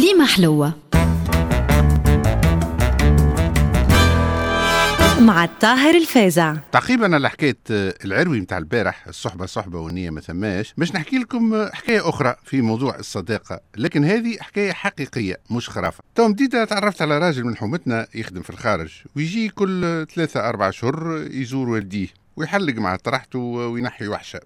كليمة حلوة. مع الطاهر الفازع. تعقيبا على حكاية العروي نتاع البارح الصحبة صحبة والنيه ما ثماش. باش نحكي لكم حكاية أخرى في موضوع الصداقة لكن هذه حكاية حقيقية مش خرافة. تو بديت تعرفت على راجل من حومتنا يخدم في الخارج ويجي كل ثلاثة أربعة أشهر يزور والديه ويحلق مع طرحته وينحي وحشة.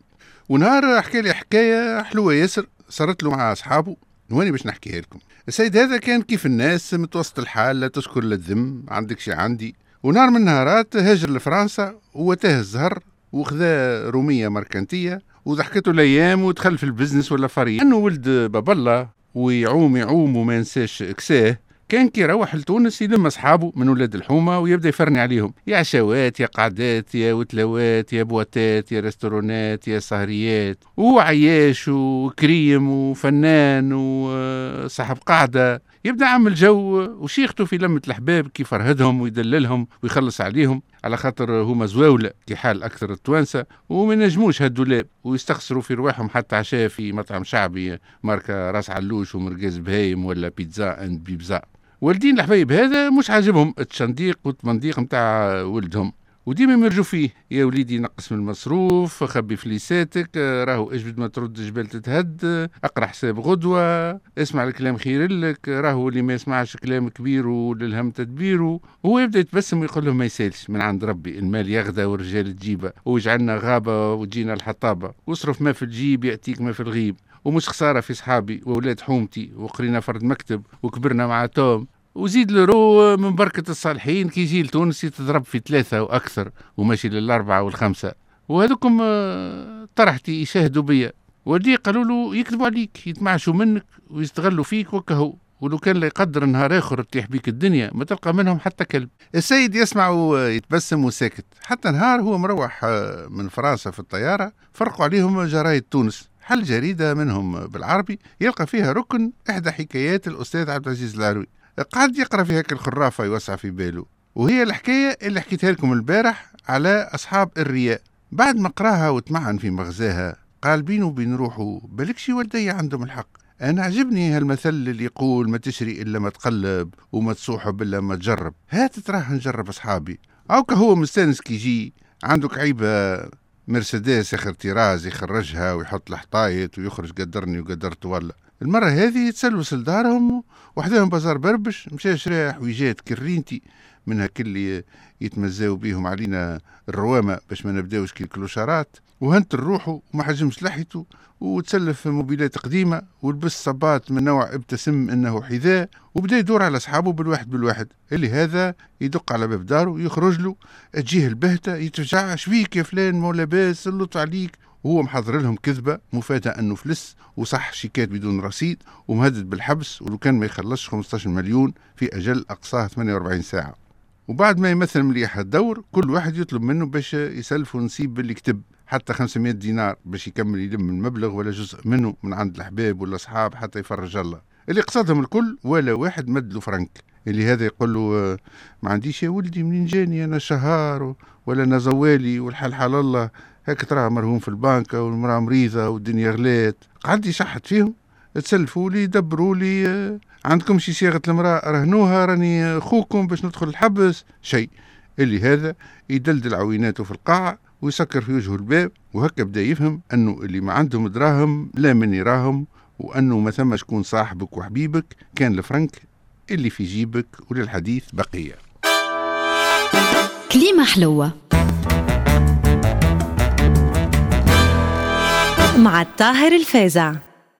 ونهار حكى لي حكاية حلوة ياسر صارت له مع أصحابه. واني باش نحكيها لكم السيد هذا كان كيف الناس متوسط الحال لا تشكر لا تذم عندك شي عندي. ونهار من النهارات هاجر لفرنسا وتاه الزهر وخذا رومية مركنتية وضحكته الأيام ودخل في ال business ولا فريق. أنه ولد باب الله ويعوم يعوم وما ينساش كساه. كان كي يروح لتونس يلم أصحابه من ولاد الحومة ويبدأ يفرني عليهم. يا عشوات يا قعدات يا وتلوات يا بواتات يا ريستورونات يا سهريات. وهو عياش وكريم وفنان وصاحب قاعدة. يبدأ عامل جو وشيخته في لمة الحباب كيف يفرهدهم ويدللهم ويخلص عليهم. على خاطر هما زواولة كي حال أكثر التوانسة وما نجموش هالدولاب ويستخسروا في رواحهم حتى عشاء في مطعم شعبي ماركة راس علوش ومرقاز بهايم ولا بيتزا أند بيبزا. والدين الحبايب هذا مش عاجبهم. التشنديق والتمنديق نتاع ولدهم. وديما يمرجوا فيه. يا وليدي نقص من المصروف خبي فليساتك راهو اجبد ما ترد جبال تتهد اقرأ حساب غدوة اسمع الكلام خير لك راهو اللي ما يسمعش كلام كبير وللهم تدبيره هو يبدأ يتبسم ويقول لهم ما يسالش من عند ربي. المال يغدى والرجال تجيبه ويجعلنا غابة وتجينا الحطابة. واصرف ما في الجيب يأتيك ما في الغيب. ومش خسارة في صحابي وأولاد حومتي وقرينا فرد مكتب وكبرنا مع توم. وزيد l'euro من بركة الصالحين كي يجي لتونس يتضرب في ثلاثة وأكثر وماشي للأربعة والخمسة وهذوكم آه، طرحتي يشاهدوا بيا. ودي قالوا له يكذبوا عليك يتمعشوا منك ويستغلوا فيك وكهو. ولو كان لا يقدر نهار آخر تطيح بيك الدنيا ما تلقى منهم حتى كلب. السيد يسمع ويتبسم وساكت. حتى نهار هو مروح آه، من فرنسا في الطيارة فرقوا عليهم جرايد تونس. حل جريدة منهم بالعربي يلقى فيها ركن إحدى حكايات الأستاذ عبد العزيز العروي قعد يقرأ في هيك الخرافة يوسع في باله. وهي الحكاية اللي حكيتها لكم البارح على أصحاب الرياء. بعد ما قرأها وتمعن في مغزاها قال بينه وبين روحه بلكشي والدي عندهم الحق. أنا عجبني هالمثل اللي يقول ما تشري إلا ما تقلب وما تصوحب إلا ما تجرب. هات تراه نجرب أصحابي. أو هو مستانس كي يجي. عندك عيبة. مرسيدس ياخر تيراز يخرجها ويحط الحطايط ويخرج قدرني وقدرت ولا المرة هذه تسلوس لدارهم وحدهم بازار بربش مشى شرا حويجات كرينتي من هاك اللي يتمزاو بيهم علينا الروامة باش ما نبداوش كي الكلوشارات. وهنت الروحو وما حجمش لحيته وتسلف mobylette قديمة ولبس صبات من نوع ابتسم إنه حذاء وبدا يدور على اصحابه بالواحد بالواحد. اللي هذا يدق على باب داره يخرج له تجيه البهتة يتفجع شبيك يا فلان؟ مو لاباس سلط عليك. وهو محضر لهم كذبة مفاجأة أنه فلس وصح شيكات بدون رصيد ومهدد بالحبس ولو كان ما يخلصش 15 مليون في أجل أقصاه 48 ساعة. وبعد ما يمثل مليح الدور كل واحد يطلب منه باش يسلفه نصيب باللي كتب حتى 500 دينار باش يكمل يلم المبلغ ولا جزء منه من عند الأحباب ولا أصحاب حتى يفرج الله. اللي قصدهم الكل ولا واحد مد له فرنك. اللي هذا يقول له ما عنديش يا ولدي منين جاني أنا شهار ولا أنا زوالي والحال حال الله هيك تراه مرهون في البنك والمرأة مريضة والدنيا غلات قعد يشحت فيهم. تسلفوا لي دبروا لي. عندكم شي صيغه المرأة؟ رهنوها راني خوكم باش ندخل الحبس. شيء. اللي هذا يدلدل عويناته في القاعه ويسكر في وجهه الباب. وهكا بدا يفهم أنه اللي ما عندهم دراهم لا من يراهم وأنه ما ثم شكون صاحبك وحبيبك. كان الفرنك اللي في جيبك وللحديث بقية. كليمه حلوة. مع الطاهر الفازع.